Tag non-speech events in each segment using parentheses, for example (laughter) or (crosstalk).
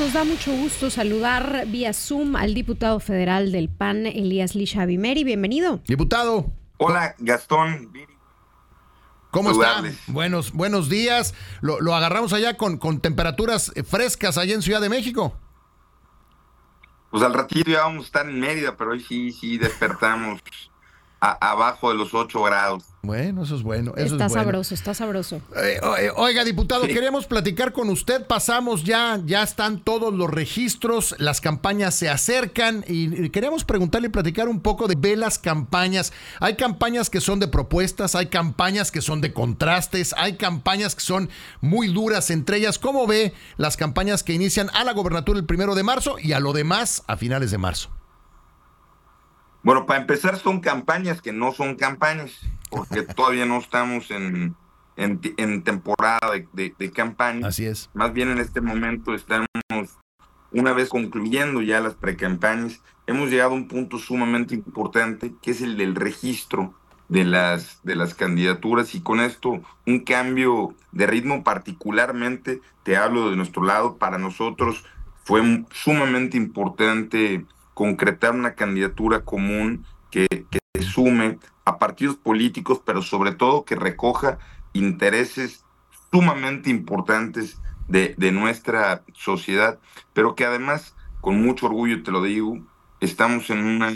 nos da mucho gusto saludar vía Zoom al diputado federal del PAN, Elías Lisha Bimeri. Bienvenido. Diputado. Hola, Gastón. ¿Cómo está? Buenos, buenos días. Lo, agarramos allá con, con temperaturas frescas allá en Ciudad de México. Pues al ratito ya vamos a estar en Mérida, pero hoy sí, sí despertamos abajo de los 8 grados. Bueno, eso es bueno. está sabroso, está sabroso. Eh, eh, oiga, diputado, queremos platicar con usted. Pasamos ya, ya están todos los registros, las campañas se acercan y queremos preguntarle y platicar un poco de ve las campañas. Hay campañas que son de propuestas, hay campañas que son de contrastes, hay campañas que son muy duras entre ellas. ¿Cómo ve las campañas que inician a la gobernatura el primero de marzo y a lo demás a finales de marzo? Bueno, para empezar son campañas que no son campañas, porque todavía no estamos en, en, temporada de, de, campaña. Así es. Más bien en este momento estamos, una vez concluyendo ya las precampañas, hemos llegado a un punto sumamente importante, que es el del registro de las, de las candidaturas y con esto un cambio de ritmo particularmente, te hablo de nuestro lado, para nosotros fue sumamente importante concretar una candidatura común que, sume a partidos políticos, pero sobre todo que recoja intereses sumamente importantes de, nuestra sociedad, pero que además, con mucho orgullo te lo digo, estamos en una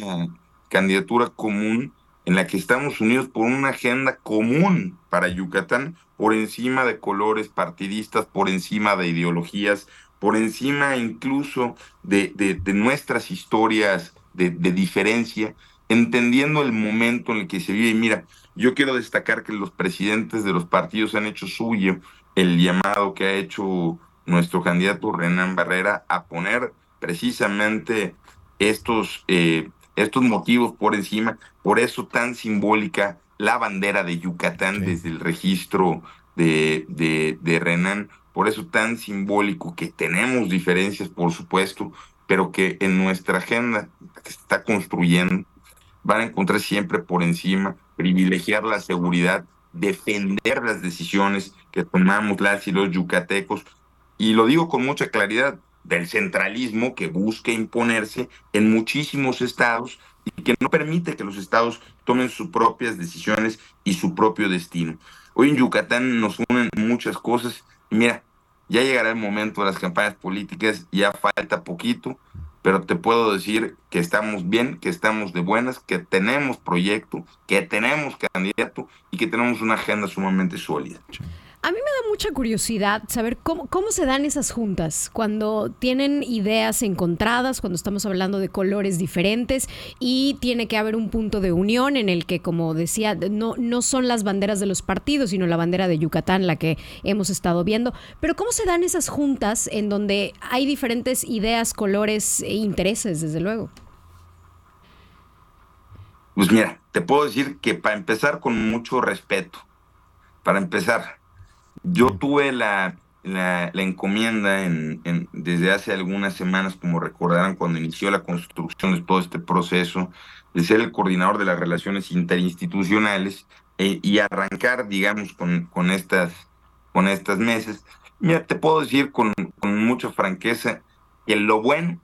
candidatura común en la que estamos unidos por una agenda común para Yucatán, por encima de colores partidistas, por encima de ideologías, por encima incluso de, nuestras historias de, diferencia, entendiendo el momento en el que se vive. Y mira, yo quiero destacar que los presidentes de los partidos han hecho suyo el llamado que ha hecho nuestro candidato Renan Barrera a poner precisamente estos, eh, estos motivos por encima, por eso tan simbólica la bandera de Yucatán desde el registro de, de, de Renan por eso tan simbólico que tenemos diferencias, por supuesto, pero que en nuestra agenda que se está construyendo van a encontrar siempre por encima, privilegiar la seguridad, defender las decisiones que tomamos las y los yucatecos, y lo digo con mucha claridad, del centralismo que busca imponerse en muchísimos estados y que no permite que los estados tomen sus propias decisiones y su propio destino. Hoy en Yucatán nos unen muchas cosas. Mira, ya llegará el momento de las campañas políticas, ya falta poquito, pero te puedo decir que estamos bien, que estamos de buenas, que tenemos proyecto, que tenemos candidato y que tenemos una agenda sumamente sólida. A mí me da mucha curiosidad saber cómo, cómo se dan esas juntas, cuando tienen ideas encontradas, cuando estamos hablando de colores diferentes y tiene que haber un punto de unión en el que, como decía, no, no son las banderas de los partidos, sino la bandera de Yucatán la que hemos estado viendo. Pero ¿cómo se dan esas juntas en donde hay diferentes ideas, colores e intereses, desde luego? Pues mira, te puedo decir que para empezar con mucho respeto, para empezar, yo tuve la, la, encomienda en, desde hace algunas semanas, como recordarán, cuando inició la construcción de todo este proceso, de ser el coordinador de las relaciones interinstitucionales eh, y arrancar, digamos, con, con, estas, con estas mesas. Mira, te puedo decir con, con mucha franqueza que lo bueno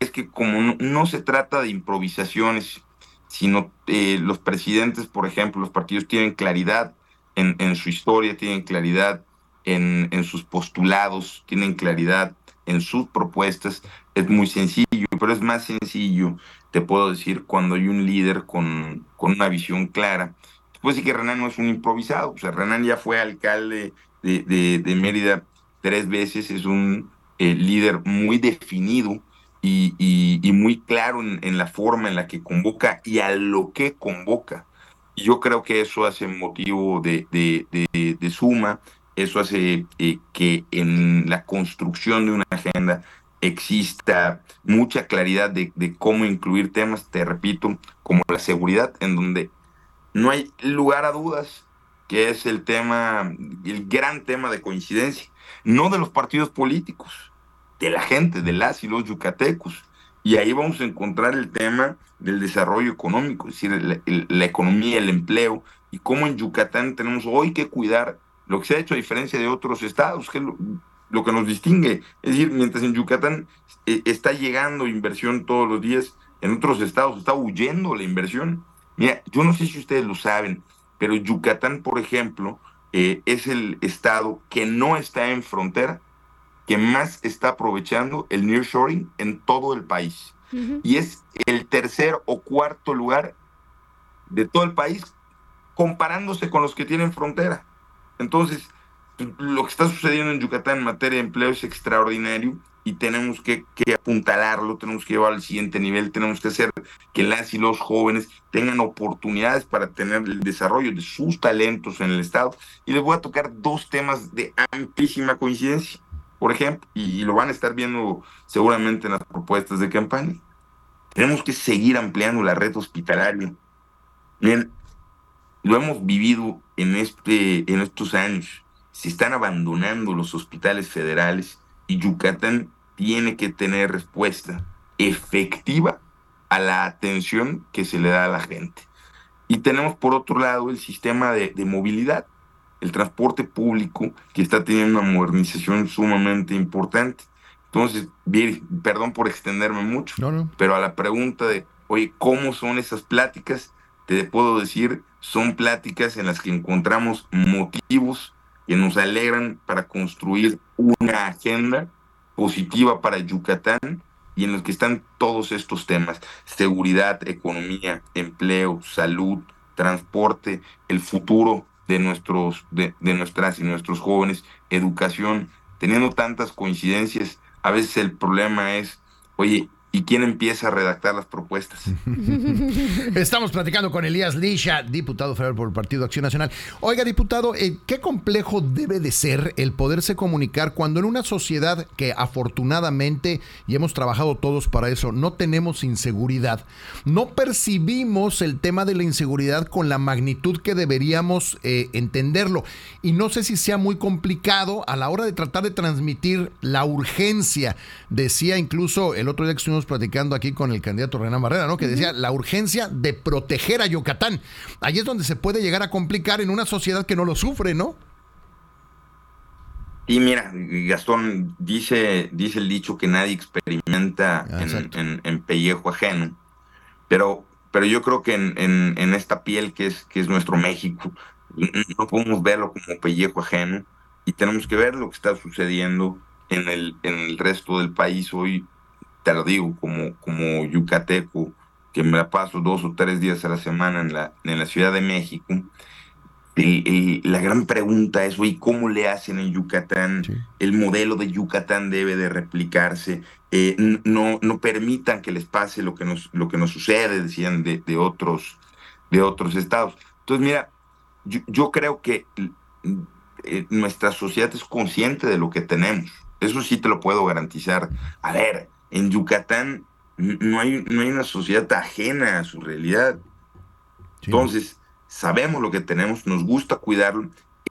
es que como no, se trata de improvisaciones, sino eh, los presidentes, por ejemplo, los partidos tienen claridad en, su historia, tienen claridad en, en, sus postulados, tienen claridad en sus propuestas. Es muy sencillo, pero es más sencillo, te puedo decir, cuando hay un líder con, con una visión clara. Pues sí que Renan no es un improvisado, o sea, Renan ya fue alcalde de, de, Mérida tres veces, es un eh, líder muy definido y, y, muy claro en, en, la forma en la que convoca y a lo que convoca yo creo que eso hace motivo de, de, suma, eso hace eh, que en la construcción de una agenda exista mucha claridad de, cómo incluir temas, te repito, como la seguridad, en donde no hay lugar a dudas que es el tema, el gran tema de coincidencia, no de los partidos políticos, de la gente, de las y los yucatecos. Y ahí vamos a encontrar el tema del desarrollo económico, es decir, la, economía, el empleo, y cómo en Yucatán tenemos hoy que cuidar lo que se ha hecho a diferencia de otros estados, que lo que nos distingue. Es decir, mientras en Yucatán eh, está llegando inversión todos los días, en otros estados está huyendo la inversión. Mira, yo no sé si ustedes lo saben, pero Yucatán, por ejemplo, eh, es el estado que no está en frontera, que más está aprovechando el nearshoring en todo el país. Y es el tercer o cuarto lugar de todo el país comparándose con los que tienen frontera. Entonces, lo que está sucediendo en Yucatán en materia de empleo es extraordinario y tenemos que, apuntalarlo, tenemos que llevarlo al siguiente nivel, tenemos que hacer que las y los jóvenes tengan oportunidades para tener el desarrollo de sus talentos en el Estado. Y les voy a tocar dos temas de amplísima coincidencia, por ejemplo, y, lo van a estar viendo seguramente en las propuestas de campaña. Tenemos que seguir ampliando la red hospitalaria. Bien, lo hemos vivido en, este, en estos años se están abandonando los hospitales federales y Yucatán tiene que tener respuesta efectiva a la atención que se le da a la gente. Y tenemos por otro lado el sistema de, movilidad, el transporte público, que está teniendo una modernización sumamente importante. Entonces, bien, perdón por extenderme mucho, pero a la pregunta de, oye, ¿cómo son esas pláticas? Te puedo decir, son pláticas en las que encontramos motivos que nos alegran para construir una agenda positiva para Yucatán y en los que están todos estos temas, seguridad, economía, empleo, salud, transporte, el futuro de nuestros de, de nuestras y nuestros jóvenes, educación, teniendo tantas coincidencias, a veces el problema es, oye, ¿Y quién empieza a redactar las propuestas? (laughs) Estamos platicando con Elías Lisha, diputado federal por el Partido Acción Nacional. Oiga, diputado, eh, ¿qué complejo debe de ser el poderse comunicar cuando en una sociedad que afortunadamente, y hemos trabajado todos para eso, no tenemos inseguridad, no percibimos el tema de la inseguridad con la magnitud que deberíamos eh, entenderlo? Y no sé si sea muy complicado a la hora de tratar de transmitir la urgencia. Decía incluso el otro día que estuvimos platicando aquí con el candidato Renan Barrera, ¿no? Que decía la urgencia de proteger a Yucatán. Ahí es donde se puede llegar a complicar en una sociedad que no lo sufre, ¿no? Y mira, Gastón dice, dice el dicho que nadie experimenta ah, en, pellejo ajeno, pero, pero yo creo que en, esta piel que es, que es nuestro México, no podemos verlo como pellejo ajeno y tenemos que ver lo que está sucediendo en el, en el resto del país hoy te lo digo, como, como yucateco, que me la paso dos o tres días a la semana en la, en la Ciudad de México, y, la gran pregunta es, oye, ¿cómo le hacen en Yucatán? El modelo de Yucatán debe de replicarse. Eh, no, no permitan que les pase lo que nos, lo que nos sucede, decían, de, de otros, de otros estados. Entonces, mira, yo, creo que eh, nuestra sociedad es consciente de lo que tenemos. Eso sí te lo puedo garantizar. A ver, en Yucatán no hay, no hay una sociedad ajena a su realidad. Entonces, sabemos lo que tenemos, nos gusta cuidarlo.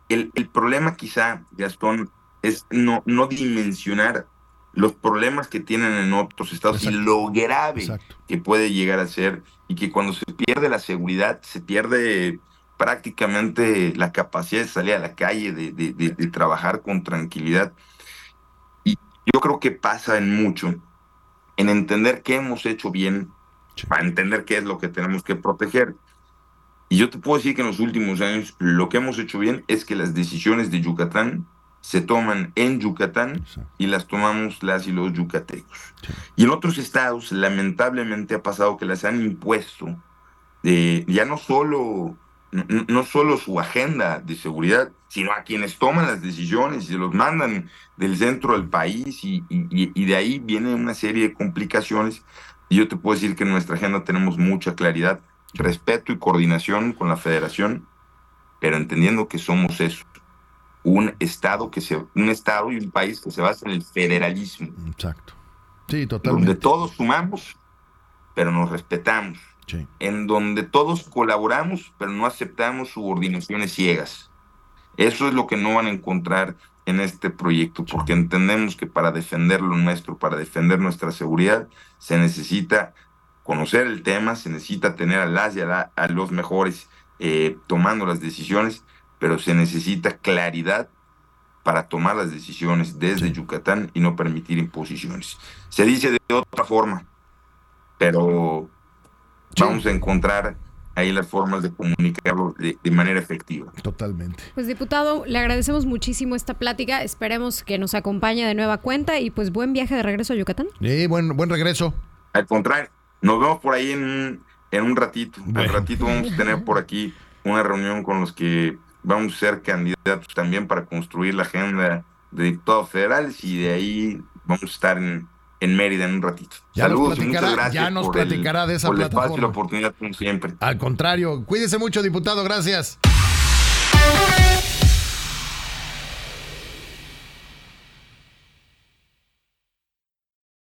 El, problema quizá, Gastón, es no, no dimensionar los problemas que tienen en otros estados y lo grave que puede llegar a ser y que cuando se pierde la seguridad se pierde prácticamente la capacidad de salir a la calle, de, de trabajar con tranquilidad. Y yo creo que pasa en mucho en entender qué hemos hecho bien, para entender qué es lo que tenemos que proteger. Y yo te puedo decir que en los últimos años lo que hemos hecho bien es que las decisiones de Yucatán se toman en Yucatán y las tomamos las y los yucatecos. Y en otros estados, lamentablemente ha pasado que las han impuesto, de, ya no solo, no, solo su agenda de seguridad, sino a quienes toman las decisiones y se los mandan del centro del país y, de ahí viene una serie de complicaciones. Y yo te puedo decir que en nuestra agenda tenemos mucha claridad, respeto y coordinación con la federación, pero entendiendo que somos eso, un estado que se, un estado y un país que se basa en el federalismo. Exacto. Sí, totalmente. Donde todos sumamos, pero nos respetamos. En donde todos colaboramos, pero no aceptamos subordinaciones ciegas. Eso es lo que no van a encontrar en este proyecto, porque entendemos que para defender lo nuestro, para defender nuestra seguridad, se necesita conocer el tema, se necesita tener a las y a, los mejores eh, tomando las decisiones, pero se necesita claridad para tomar las decisiones desde Yucatán y no permitir imposiciones. Se dice de otra forma, pero vamos a encontrar ahí las formas de comunicarlo de, manera efectiva. Totalmente. Pues diputado, le agradecemos muchísimo esta plática. Esperemos que nos acompañe de nueva cuenta y pues buen viaje de regreso a Yucatán. Sí, buen, buen regreso. Al contrario, nos vemos por ahí en un, en un ratito. En un ratito vamos a tener por aquí una reunión con los que vamos a ser candidatos también para construir la agenda de diputados federales y de ahí vamos a estar en, en Mérida en un ratito. Ya Saludos nos platicará, ya nos platicará de esa por plataforma. El espacio y la oportunidad como siempre. Al contrario, cuídese mucho, diputado, gracias.